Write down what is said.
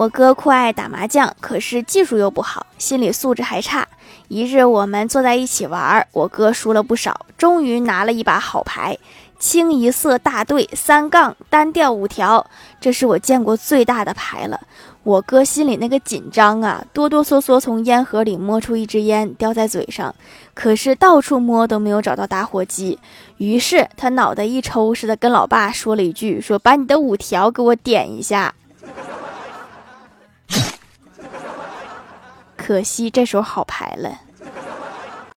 我哥酷爱打麻将，可是技术又不好，心理素质还差。一日，我们坐在一起玩，我哥输了不少，终于拿了一把好牌，清一色大队三杠单调五条，这是我见过最大的牌了。我哥心里那个紧张啊，哆哆嗦嗦从烟盒里摸出一支烟，叼在嘴上，可是到处摸都没有找到打火机，于是他脑袋一抽似的跟老爸说了一句：“说把你的五条给我点一下。”可惜这手好牌了。